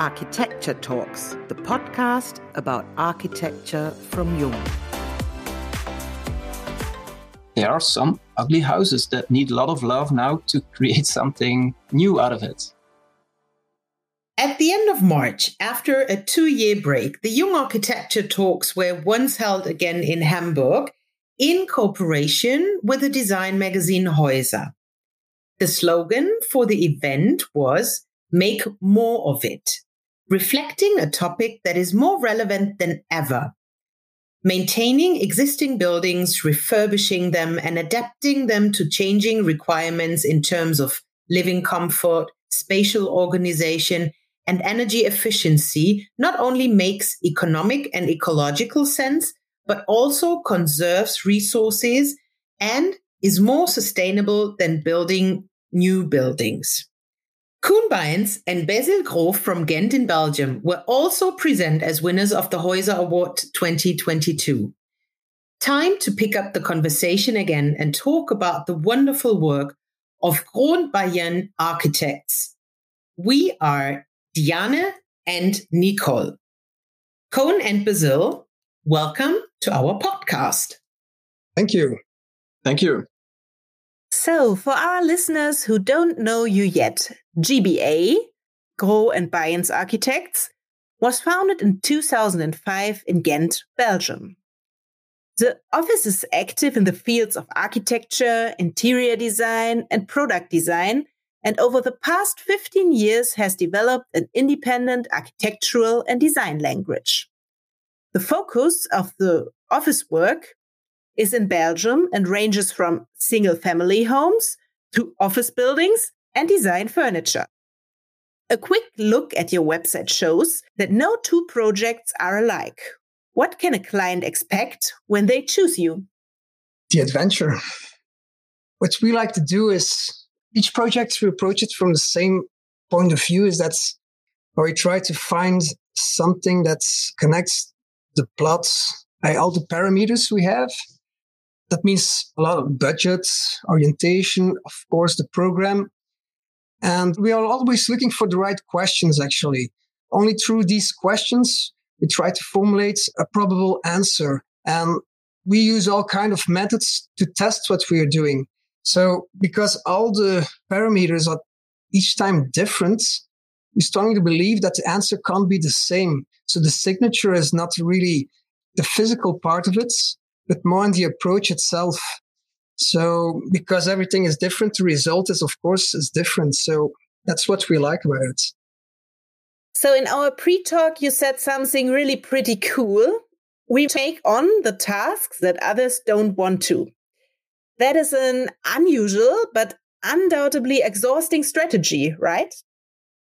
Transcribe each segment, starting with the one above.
Architecture Talks, the podcast about architecture from Jung. There are some ugly houses that need a lot of love now to create something new out of it. At the end of March, after a two year break, the Jung Architecture Talks were once held again in Hamburg in cooperation with the design magazine Häuser. The slogan for the event was Make More of It reflecting a topic that is more relevant than ever. Maintaining existing buildings, refurbishing them, and adapting them to changing requirements in terms of living comfort, spatial organization, and energy efficiency not only makes economic and ecological sense, but also conserves resources and is more sustainable than building new buildings. Koen and Basile Graux from Ghent in Belgium were also present as winners of the Häuser Award 2022. Time to pick up the conversation again and talk about the wonderful work of Groen Bayen architects. We are Diane and Nicole. Koen and Basile, welcome to our podcast. Thank you. Thank you. So, for our listeners who don't know you yet, GBA, Graux and Baeyens Architects, was founded in 2005 in Ghent, Belgium. The office is active in the fields of architecture, interior design, and product design, and over the past 15 years has developed an independent architectural and design language. The focus of the office work is in Belgium and ranges from single family homes to office buildings and design furniture. A quick look at your website shows that no two projects are alike. What can a client expect when they choose you? The adventure. What we like to do is each project we approach it from the same point of view is where we try to find something that connects the plots by all the parameters we have that means a lot of budget, orientation, of course, the program. And we are always looking for the right questions, actually. Only through these questions, we try to formulate a probable answer. And we use all kind of methods to test what we are doing. So because all the parameters are each time different, we strongly believe that the answer can't be the same. So the signature is not really the physical part of it, but more on the approach itself. So because everything is different, the result is of course is different. So that's what we like about it. So in our pre-talk, you said something really pretty cool. We take on the tasks that others don't want to. That is an unusual, but undoubtedly exhausting strategy, right?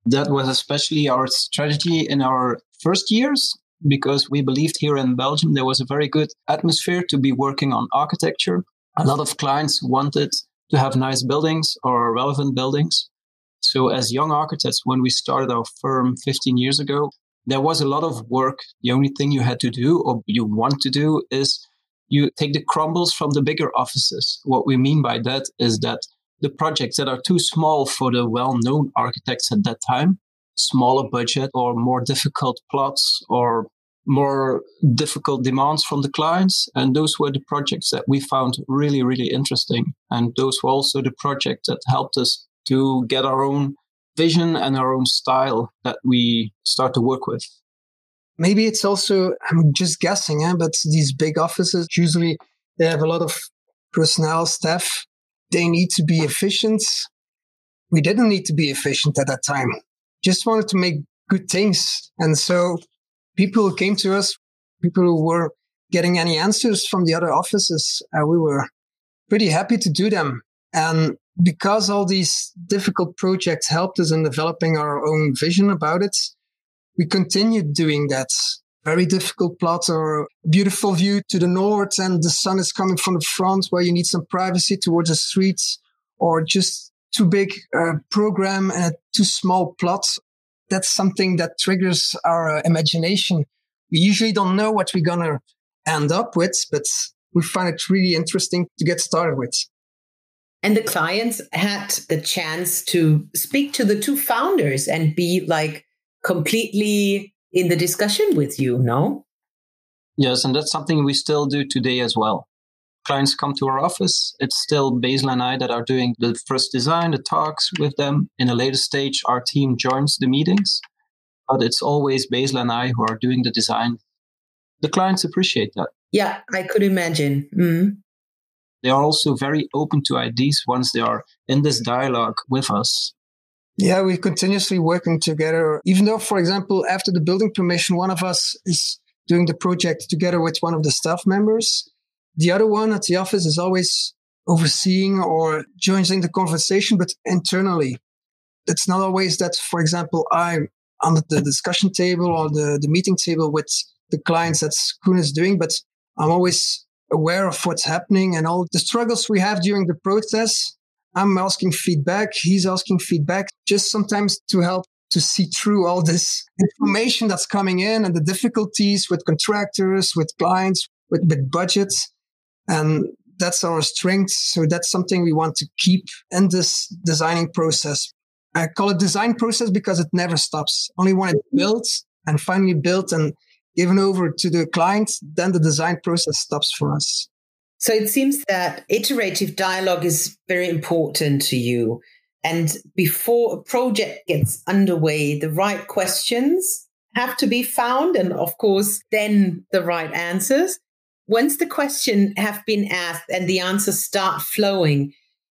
That was especially our strategy in our first years because we believed here in Belgium there was a very good atmosphere to be working on architecture. A lot of clients wanted to have nice buildings or relevant buildings. So as young architects, when we started our firm 15 years ago, there was a lot of work. The only thing you had to do or you want to do is you take the crumbles from the bigger offices. What we mean by that is that the projects that are too small for the well-known architects at that time, smaller budget or more difficult plots or more difficult demands from the clients. And those were the projects that we found really, really interesting. And those were also the projects that helped us to get our own vision and our own style that we start to work with. Maybe it's also, I'm just guessing, eh, but these big offices usually they have a lot of personnel staff. They need to be efficient. We didn't need to be efficient at that time just wanted to make good things. And so people came to us, people who were getting any answers from the other offices, uh, we were pretty happy to do them. And because all these difficult projects helped us in developing our own vision about it, we continued doing that. Very difficult plot or beautiful view to the north and the sun is coming from the front where you need some privacy towards the streets or just too big uh, program and a too small plot, that's something that triggers our uh, imagination. We usually don't know what we're going to end up with, but we find it really interesting to get started with. And the clients had the chance to speak to the two founders and be like completely in the discussion with you, no? Yes, and that's something we still do today as well. Clients come to our office. It's still Basile and I that are doing the first design, the talks with them. In a later stage, our team joins the meetings, but it's always Basile and I who are doing the design. The clients appreciate that. Yeah, I could imagine. Mm. They are also very open to ideas once they are in this dialogue with us. Yeah, we're continuously working together. Even though, for example, after the building permission, one of us is doing the project together with one of the staff members. The other one at the office is always overseeing or joining the conversation, but internally. It's not always that, for example, I'm on the discussion table or the, the meeting table with the clients that Koen is doing, but I'm always aware of what's happening and all the struggles we have during the process. I'm asking feedback. He's asking feedback just sometimes to help to see through all this information that's coming in and the difficulties with contractors, with clients, with, with budgets. And that's our strength. So that's something we want to keep in this designing process. I call it design process because it never stops. Only when it's mm-hmm. built and finally built and given over to the client, then the design process stops for us. So it seems that iterative dialogue is very important to you. And before a project gets underway, the right questions have to be found. And of course, then the right answers. Once the question have been asked and the answers start flowing,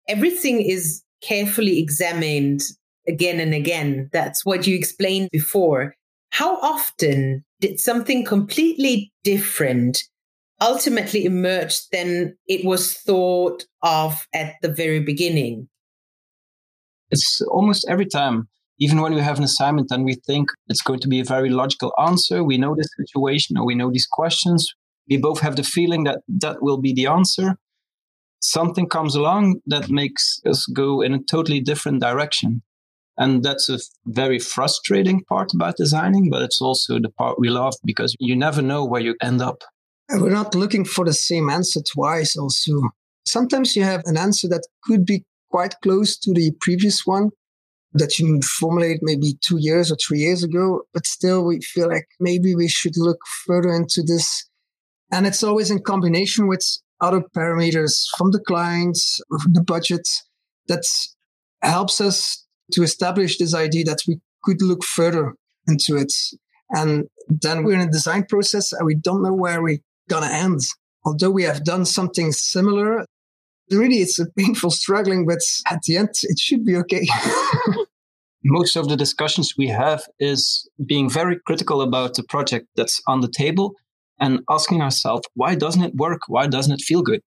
everything is carefully examined again and again. That's what you explained before. How often did something completely different ultimately emerge than it was thought of at the very beginning? It's almost every time. Even when we have an assignment and we think it's going to be a very logical answer, we know this situation or we know these questions, we both have the feeling that that will be the answer. Something comes along that makes us go in a totally different direction. And that's a very frustrating part about designing, but it's also the part we love because you never know where you end up. And we're not looking for the same answer twice, also. Sometimes you have an answer that could be quite close to the previous one that you formulated maybe two years or three years ago, but still we feel like maybe we should look further into this. And it's always in combination with other parameters from the clients, the budget that helps us to establish this idea that we could look further into it. And then we're in a design process and we don't know where we're going to end. Although we have done something similar, really it's a painful struggling, but at the end it should be okay. Most of the discussions we have is being very critical about the project that's on the table and asking ourselves, why doesn't it work? Why doesn't it feel good?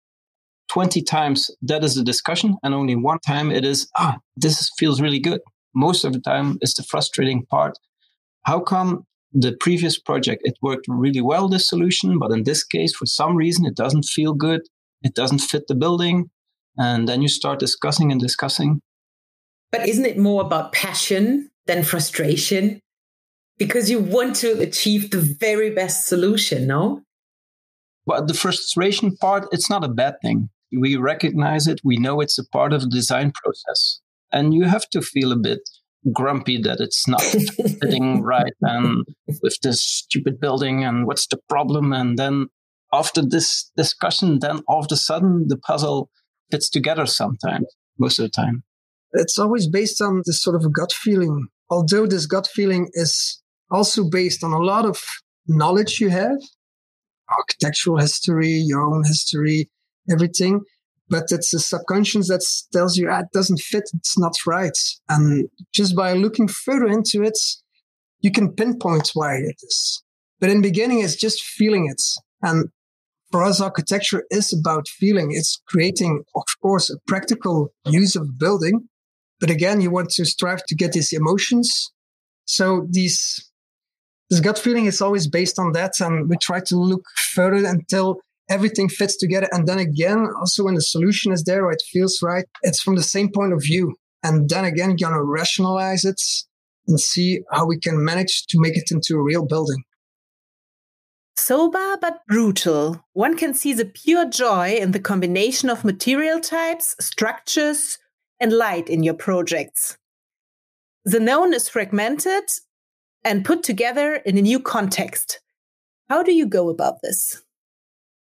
20 times that is the discussion, and only one time it is, ah, this feels really good. Most of the time is the frustrating part. How come the previous project, it worked really well, this solution, but in this case, for some reason, it doesn't feel good it doesn't fit the building. And then you start discussing and discussing. But isn't it more about passion than frustration? Because you want to achieve the very best solution, no? But the frustration part, it's not a bad thing. We recognize it, we know it's a part of the design process. And you have to feel a bit grumpy that it's not fitting right and with this stupid building and what's the problem and then after this discussion, then all of a sudden the puzzle fits together sometimes, most of the time. It's always based on this sort of gut feeling. Although this gut feeling is also based on a lot of knowledge you have, architectural history, your own history, everything. But it's the subconscious that tells you ah, it doesn't fit, it's not right. And just by looking further into it, you can pinpoint why it is. But in beginning, it's just feeling it. And for us, architecture is about feeling. It's creating, of course, a practical use of building. But again, you want to strive to get these emotions. So these, this gut feeling is always based on that. And we try to look further until everything fits together. And then again, also when the solution is there or it feels right, it's from the same point of view. And then again, to rationalize it and see how we can manage to make it into a real building. Sober but brutal, one can see the pure joy in the combination of material types, structures, and light in your projects. The known is fragmented, and put together in a new context. How do you go about this?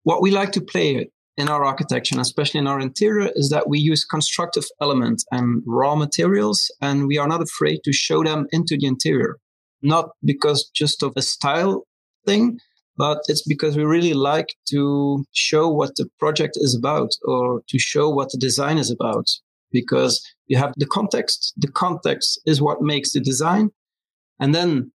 What we like to play in our architecture, and especially in our interior, is that we use constructive elements and raw materials, and we are not afraid to show them into the interior. Not because just of a style thing, but it's because we really like to show what the project is about or to show what the design is about. Because you have the context. The context is what makes the design. And then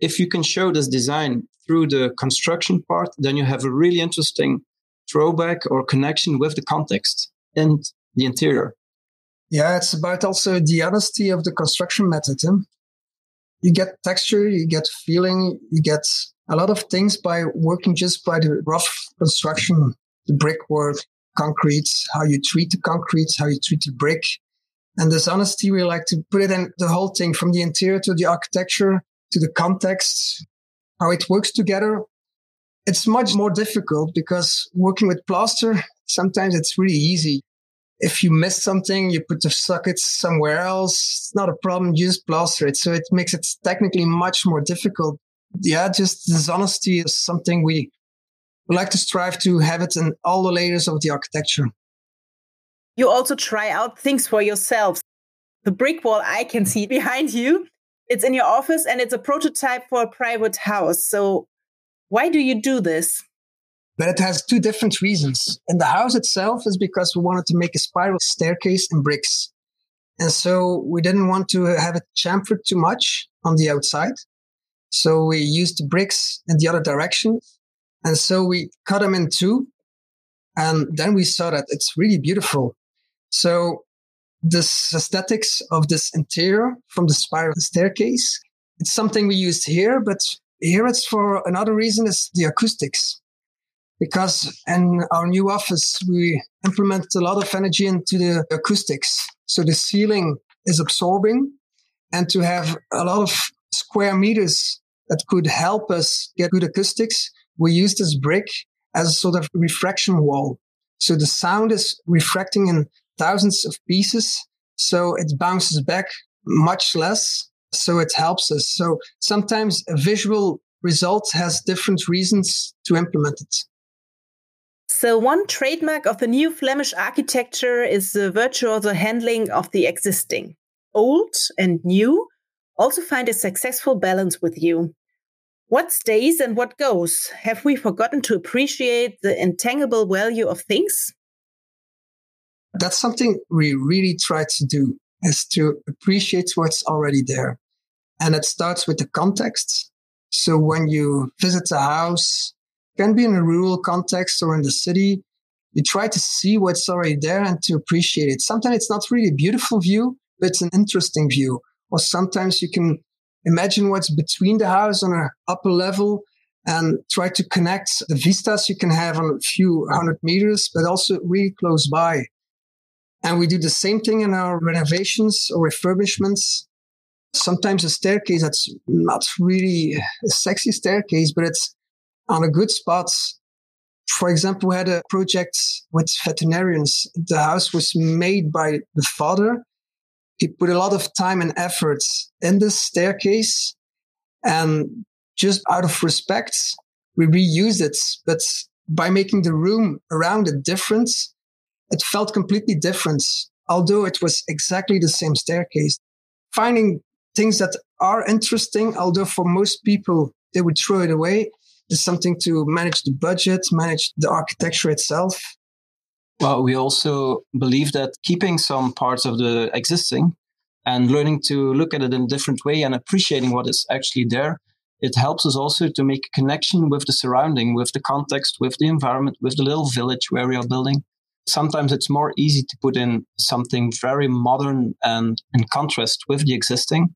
if you can show this design through the construction part, then you have a really interesting throwback or connection with the context and the interior. Yeah, it's about also the honesty of the construction method. Huh? You get texture, you get feeling, you get a lot of things by working just by the rough construction, the brickwork, concrete, how you treat the concrete, how you treat the brick. And this honesty, we like to put it in the whole thing from the interior to the architecture to the context, how it works together. It's much more difficult because working with plaster, sometimes it's really easy. If you miss something, you put the sockets somewhere else. It's not a problem. You just plaster it. So it makes it technically much more difficult. Yeah, just this honesty is something we we like to strive to have it in all the layers of the architecture. You also try out things for yourselves. The brick wall I can see behind you it's in your office and it's a prototype for a private house. So why do you do this? But it has two different reasons. And the house itself is because we wanted to make a spiral staircase in bricks. And so we didn't want to have it chamfered too much on the outside. So we used bricks in the other direction. And so we cut them in two. And then we saw that it's really beautiful. So this aesthetics of this interior from the spiral staircase. It's something we used here, but here it's for another reason is the acoustics. Because in our new office, we implement a lot of energy into the acoustics. So the ceiling is absorbing and to have a lot of square meters that could help us get good acoustics, we use this brick as a sort of refraction wall. So the sound is refracting in thousands of pieces. So it bounces back much less. So it helps us. So sometimes a visual result has different reasons to implement it. So, one trademark of the new Flemish architecture is the virtuoso handling of the existing. Old and new also find a successful balance with you. What stays and what goes? Have we forgotten to appreciate the intangible value of things? That's something we really try to do is to appreciate what's already there. And it starts with the context. So when you visit a house, can be in a rural context or in the city, you try to see what's already there and to appreciate it. Sometimes it's not really a beautiful view, but it's an interesting view. Or sometimes you can imagine what's between the house on an upper level and try to connect the vistas you can have on a few hundred meters, but also really close by. And we do the same thing in our renovations or refurbishments. Sometimes a staircase that's not really a sexy staircase, but it's on a good spot. For example, we had a project with veterinarians. The house was made by the father. He put a lot of time and effort in this staircase. And just out of respect, we reused it. But by making the room around it different, it felt completely different, although it was exactly the same staircase. Finding things that are interesting, although for most people they would throw it away, is something to manage the budget, manage the architecture itself. Well, we also believe that keeping some parts of the existing and learning to look at it in a different way and appreciating what is actually there, it helps us also to make a connection with the surrounding, with the context, with the environment, with the little village where we are building sometimes it's more easy to put in something very modern and in contrast with the existing.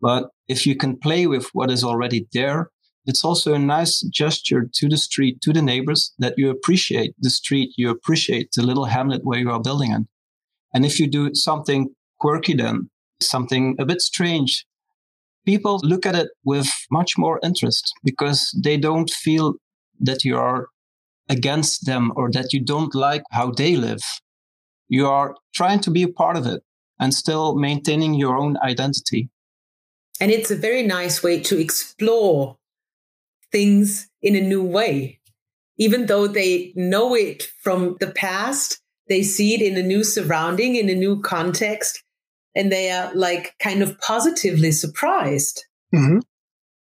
But if you can play with what is already there, it's also a nice gesture to the street, to the neighbors that you appreciate the street, you appreciate the little hamlet where you are building in. And if you do something quirky, then something a bit strange, people look at it with much more interest because they don't feel that you are against them or that you don't like how they live. You are trying to be a part of it and still maintaining your own identity. And it's a very nice way to explore things in a new way. Even though they know it from the past, they see it in a new surrounding, in a new context, and they are like kind of positively surprised. Mm-hmm.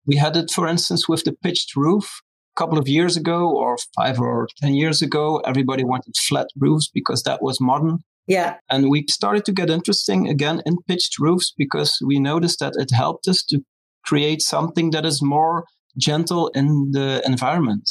We had it, for instance, with the pitched roof a couple of years ago, or five or 10 years ago. Everybody wanted flat roofs because that was modern. Yeah. And we started to get interesting again in pitched roofs because we noticed that it helped us to create something that is more gentle in the environment.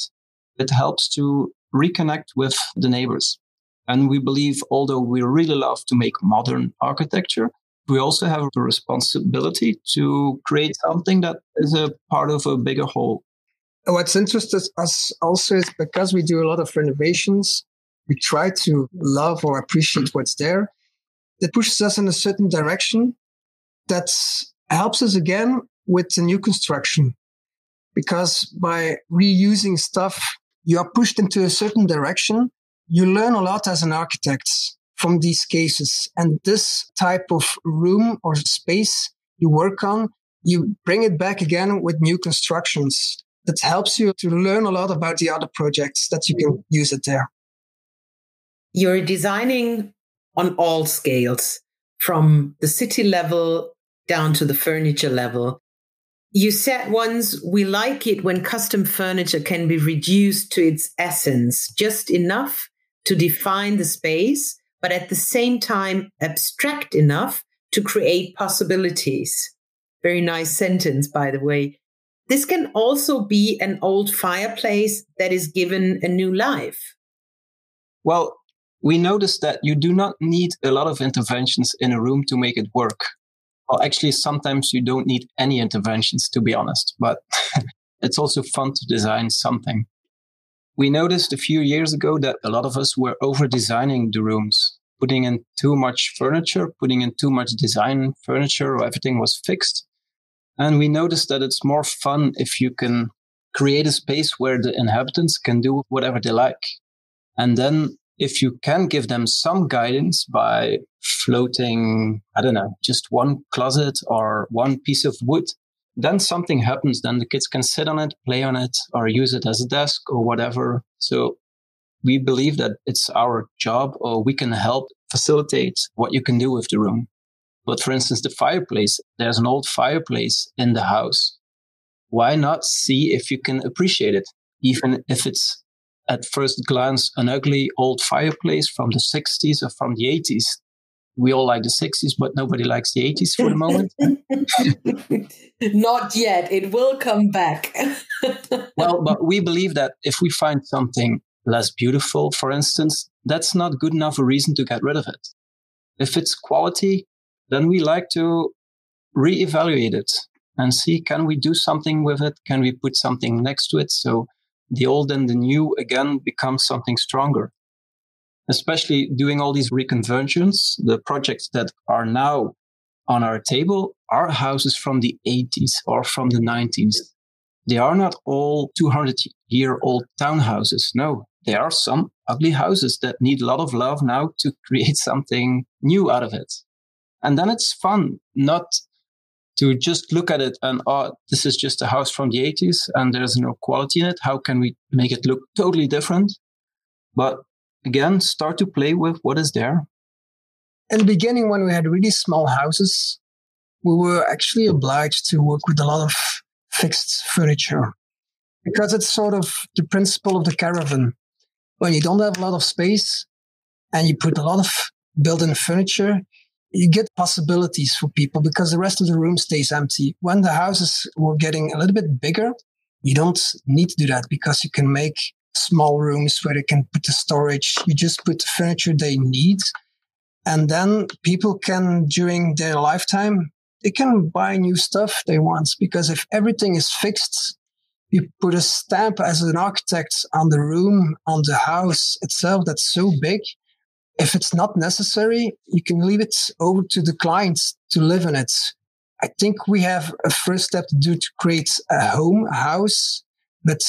It helps to reconnect with the neighbors. And we believe, although we really love to make modern architecture, we also have the responsibility to create something that is a part of a bigger whole. What's interested us also is because we do a lot of renovations, we try to love or appreciate what's there. That pushes us in a certain direction that helps us again with the new construction. Because by reusing stuff, you are pushed into a certain direction. You learn a lot as an architect from these cases. And this type of room or space you work on, you bring it back again with new constructions. That helps you to learn a lot about the other projects that you can use it there. You're designing on all scales, from the city level down to the furniture level. You said once, we like it when custom furniture can be reduced to its essence, just enough to define the space, but at the same time, abstract enough to create possibilities. Very nice sentence, by the way. This can also be an old fireplace that is given a new life. Well, we noticed that you do not need a lot of interventions in a room to make it work. Well, actually, sometimes you don't need any interventions, to be honest, but it's also fun to design something. We noticed a few years ago that a lot of us were over designing the rooms, putting in too much furniture, putting in too much design furniture, or everything was fixed. And we noticed that it's more fun if you can create a space where the inhabitants can do whatever they like. And then if you can give them some guidance by floating, I don't know, just one closet or one piece of wood, then something happens. Then the kids can sit on it, play on it, or use it as a desk or whatever. So we believe that it's our job or we can help facilitate what you can do with the room. But for instance, the fireplace, there's an old fireplace in the house. Why not see if you can appreciate it, even if it's at first glance an ugly old fireplace from the 60s or from the 80s. We all like the 60s, but nobody likes the 80s for the moment. Not yet. It will come back. well, but we believe that if we find something less beautiful, for instance, that's not good enough a reason to get rid of it. If it's quality, then we like to reevaluate it and see can we do something with it? Can we put something next to it? So the old and the new again become something stronger. Especially doing all these reconversions, the projects that are now on our table are houses from the 80s or from the 90s. They are not all 200 year old townhouses. No, there are some ugly houses that need a lot of love now to create something new out of it. And then it's fun, not to just look at it and oh this is just a house from the 80s and there's no quality in it. How can we make it look totally different? But again start to play with what is there. In the beginning when we had really small houses we were actually obliged to work with a lot of fixed furniture because it's sort of the principle of the caravan. When you don't have a lot of space and you put a lot of built-in furniture you get possibilities for people because the rest of the room stays empty. When the houses were getting a little bit bigger, you don't need to do that because you can make small rooms where they can put the storage. You just put the furniture they need. And then people can, during their lifetime, they can buy new stuff they want because if everything is fixed, you put a stamp as an architect on the room, on the house itself that's so big if it's not necessary, you can leave it over to the clients to live in it. I think we have a first step to do to create a home, a house, but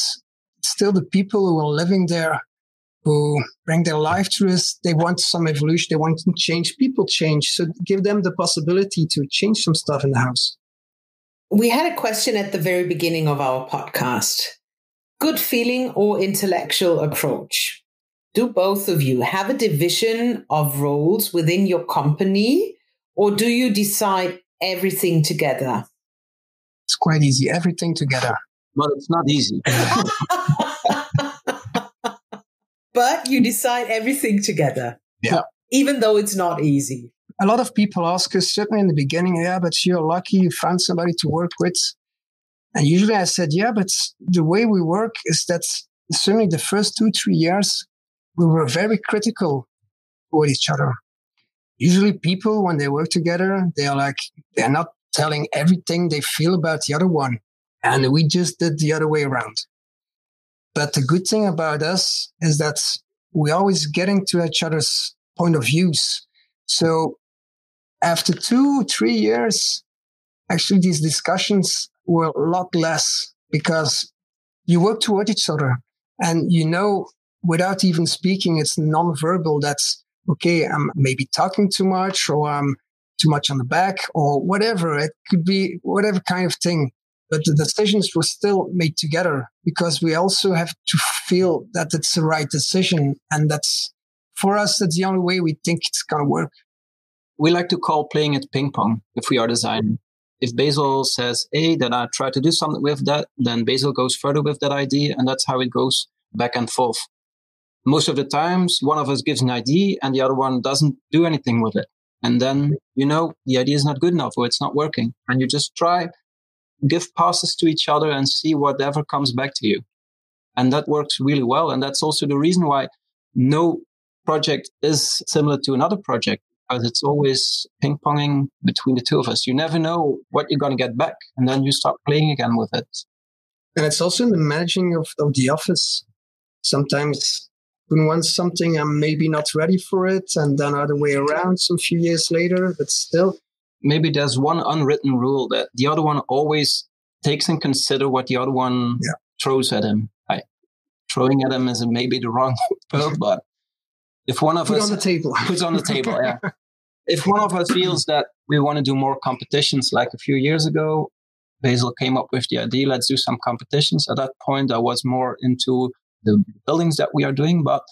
still the people who are living there, who bring their life to us, they want some evolution, they want to change. People change. So give them the possibility to change some stuff in the house. We had a question at the very beginning of our podcast good feeling or intellectual approach? Do both of you have a division of roles within your company, or do you decide everything together? It's quite easy, everything together. Well, it's not easy. but you decide everything together. Yeah. Even though it's not easy. A lot of people ask us, certainly in the beginning, yeah, but you're lucky you found somebody to work with. And usually I said, yeah, but the way we work is that certainly the first two, three years, we were very critical with each other. Usually people, when they work together, they're like, they're not telling everything they feel about the other one. And we just did the other way around. But the good thing about us is that we always getting to each other's point of views. So after two, three years, actually these discussions were a lot less because you work toward each other and you know without even speaking it's non-verbal. That's okay i'm maybe talking too much or i'm too much on the back or whatever. It could be whatever kind of thing. But the decisions were still made together because we also have to feel that it's the right decision. And that's for us that's the only way we think it's going to work. We like to call playing it ping pong if we are designing. If Basile says A, then I try to do something with that, then Basile goes further with that idea, and that's how it goes back and forth. Most of the times, one of us gives an idea and the other one doesn't do anything with it. And then, you know, the idea is not good enough or it's not working. And you just try, give passes to each other and see whatever comes back to you. And that works really well. And that's also the reason why no project is similar to another project because it's always ping ponging between the two of us. You never know what you're going to get back, and then you start playing again with it. And it's also in the managing of, of the office. Sometimes when wants something, I'm maybe not ready for it, and then other way around some few years later, but still. Maybe there's one unwritten rule that the other one always takes and consider what the other one yeah. throws at him. I, throwing at him is maybe the wrong word, but if one of Put us on the table, puts on the table, yeah. if one of us feels that we want to do more competitions, like a few years ago, Basile came up with the idea, let's do some competitions. At that point, I was more into the buildings that we are doing, but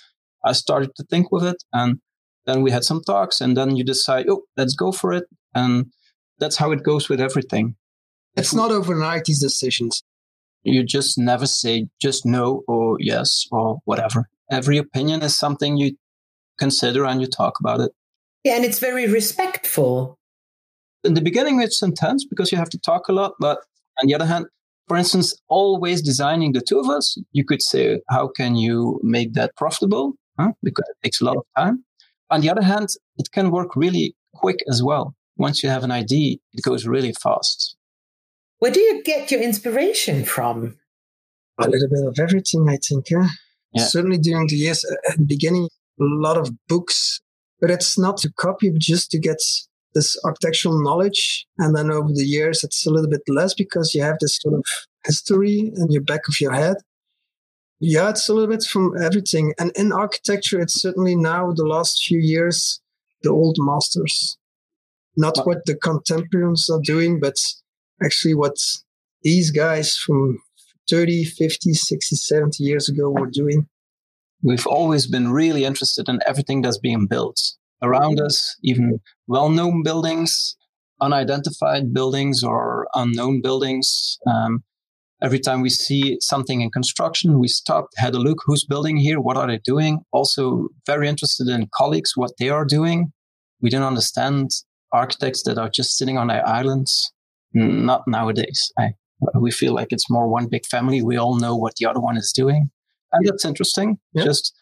I started to think with it and then we had some talks and then you decide, oh, let's go for it. And that's how it goes with everything. It's not overnight, these decisions. You just never say just no or yes or whatever. Every opinion is something you consider and you talk about it. Yeah, and it's very respectful. In the beginning, it's intense because you have to talk a lot. But on the other hand, for instance, always designing the two of us, you could say, how can you make that profitable? Huh? Because it takes a lot of time. On the other hand, it can work really quick as well. Once you have an idea, it goes really fast. Where do you get your inspiration from? A little bit of everything, I think. Yeah. Certainly during the years uh, at the beginning, a lot of books but it's not to copy, but just to get this architectural knowledge. And then over the years, it's a little bit less because you have this sort of history in your back of your head. Yeah, it's a little bit from everything. And in architecture, it's certainly now the last few years, the old masters. Not what the contemporaries are doing, but actually what these guys from 30, 50, 60, 70 years ago were doing we've always been really interested in everything that's being built around us, even well known buildings, unidentified buildings, or unknown buildings. Um, every time we see something in construction, we stop, had a look who's building here, what are they doing? Also, very interested in colleagues, what they are doing. We don't understand architects that are just sitting on their islands. Not nowadays. I, we feel like it's more one big family. We all know what the other one is doing and that's interesting. Just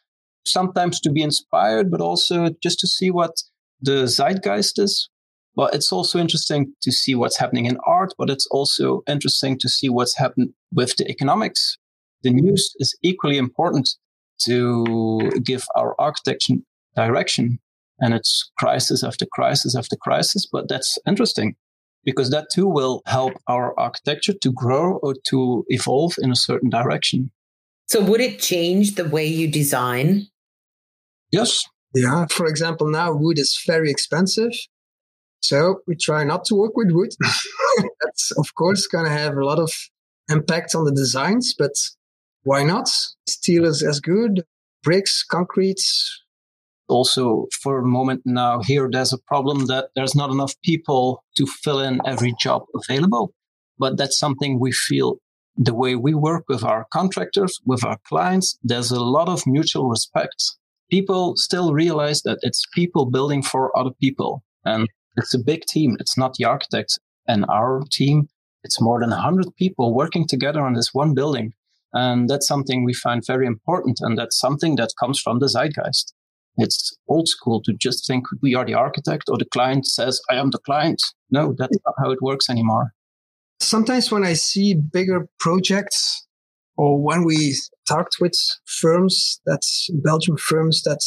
sometimes to be inspired, but also just to see what the zeitgeist is. Well, it's also interesting to see what's happening in art, but it's also interesting to see what's happened with the economics. The news is equally important to give our architecture direction. And it's crisis after crisis after crisis, but that's interesting because that too will help our architecture to grow or to evolve in a certain direction. So would it change the way you design? Yes. Yeah. For example, now wood is very expensive. So we try not to work with wood. That's of course going to have a lot of impact on the designs, but why not? Steel is as good. Bricks, concrete. Also, for a moment now, here there's a problem that there's not enough people to fill in every job available. But that's something we feel the way we work with our contractors, with our clients, there's a lot of mutual respect. People still realize that it's people building for other people. And it's a big team. It's not the architects and our team. It's more than 100 people working together on this one building. And that's something we find very important. And that's something that comes from the zeitgeist. It's old school to just think we are the architect or the client says, I am the client. No, that's not how it works anymore. Sometimes when I see bigger projects or when we talked with firms that's Belgian firms that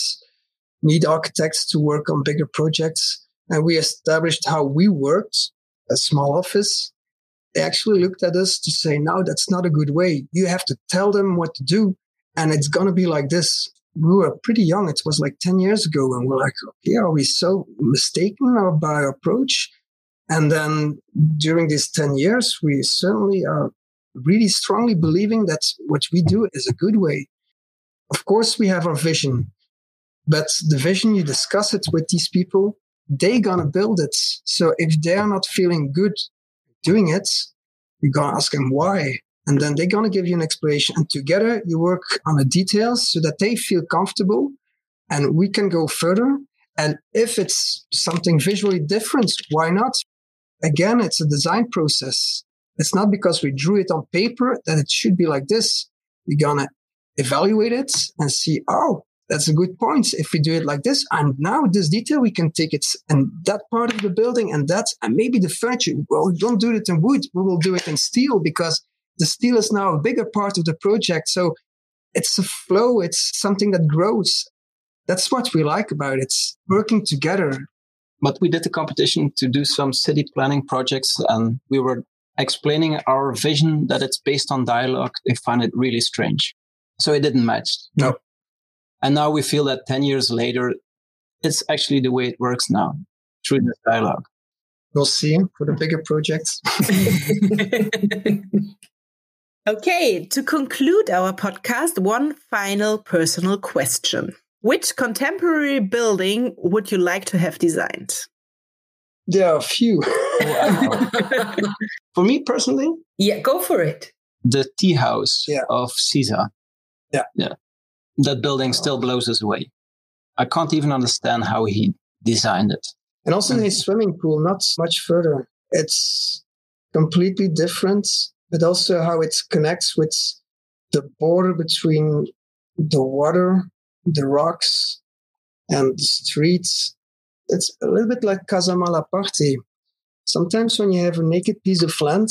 need architects to work on bigger projects, and we established how we worked, a small office, they actually looked at us to say, no, that's not a good way. You have to tell them what to do. And it's going to be like this. We were pretty young. It was like 10 years ago. And we're like, okay, are we so mistaken by our approach? And then during these 10 years, we certainly are really strongly believing that what we do is a good way. Of course, we have our vision, but the vision, you discuss it with these people, they're going to build it. So if they're not feeling good doing it, you're going to ask them why. And then they're going to give you an explanation. And together you work on the details so that they feel comfortable and we can go further. And if it's something visually different, why not? Again, it's a design process. It's not because we drew it on paper that it should be like this. We're going to evaluate it and see, oh, that's a good point. If we do it like this, and now this detail, we can take it and that part of the building and that, and maybe the furniture. Well, we don't do it in wood. We will do it in steel because the steel is now a bigger part of the project. So it's a flow. It's something that grows. That's what we like about it. It's working together. But we did the competition to do some city planning projects and we were explaining our vision that it's based on dialogue. They find it really strange. So it didn't match. No. And now we feel that 10 years later, it's actually the way it works now through this dialogue. We'll see for the bigger projects. okay, to conclude our podcast, one final personal question. Which contemporary building would you like to have designed? There are a few. for me personally? Yeah, go for it. The tea house yeah. of Siza. Yeah. Yeah that building still blows us away. I can't even understand how he designed it. And also his mm. swimming pool, not much further. It's completely different, but also how it connects with the border between the water, the rocks, and the streets. It's a little bit like Casa Malaparte. Sometimes when you have a naked piece of land,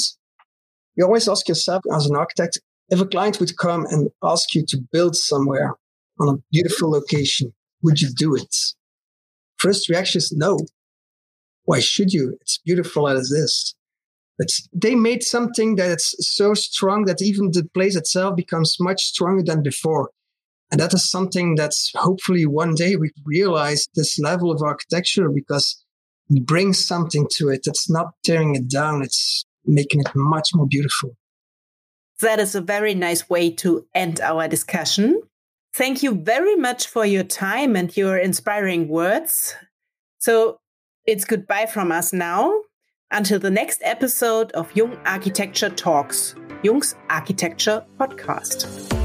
you always ask yourself as an architect, if a client would come and ask you to build somewhere on a beautiful location, would you do it? First reaction is no. Why should you? It's beautiful as this. But they made something that's so strong that even the place itself becomes much stronger than before. And that is something that's hopefully one day we realize this level of architecture because it brings something to it. It's not tearing it down. It's making it much more beautiful. That is a very nice way to end our discussion. Thank you very much for your time and your inspiring words. So it's goodbye from us now. Until the next episode of Jung Architecture Talks, Jung's Architecture Podcast.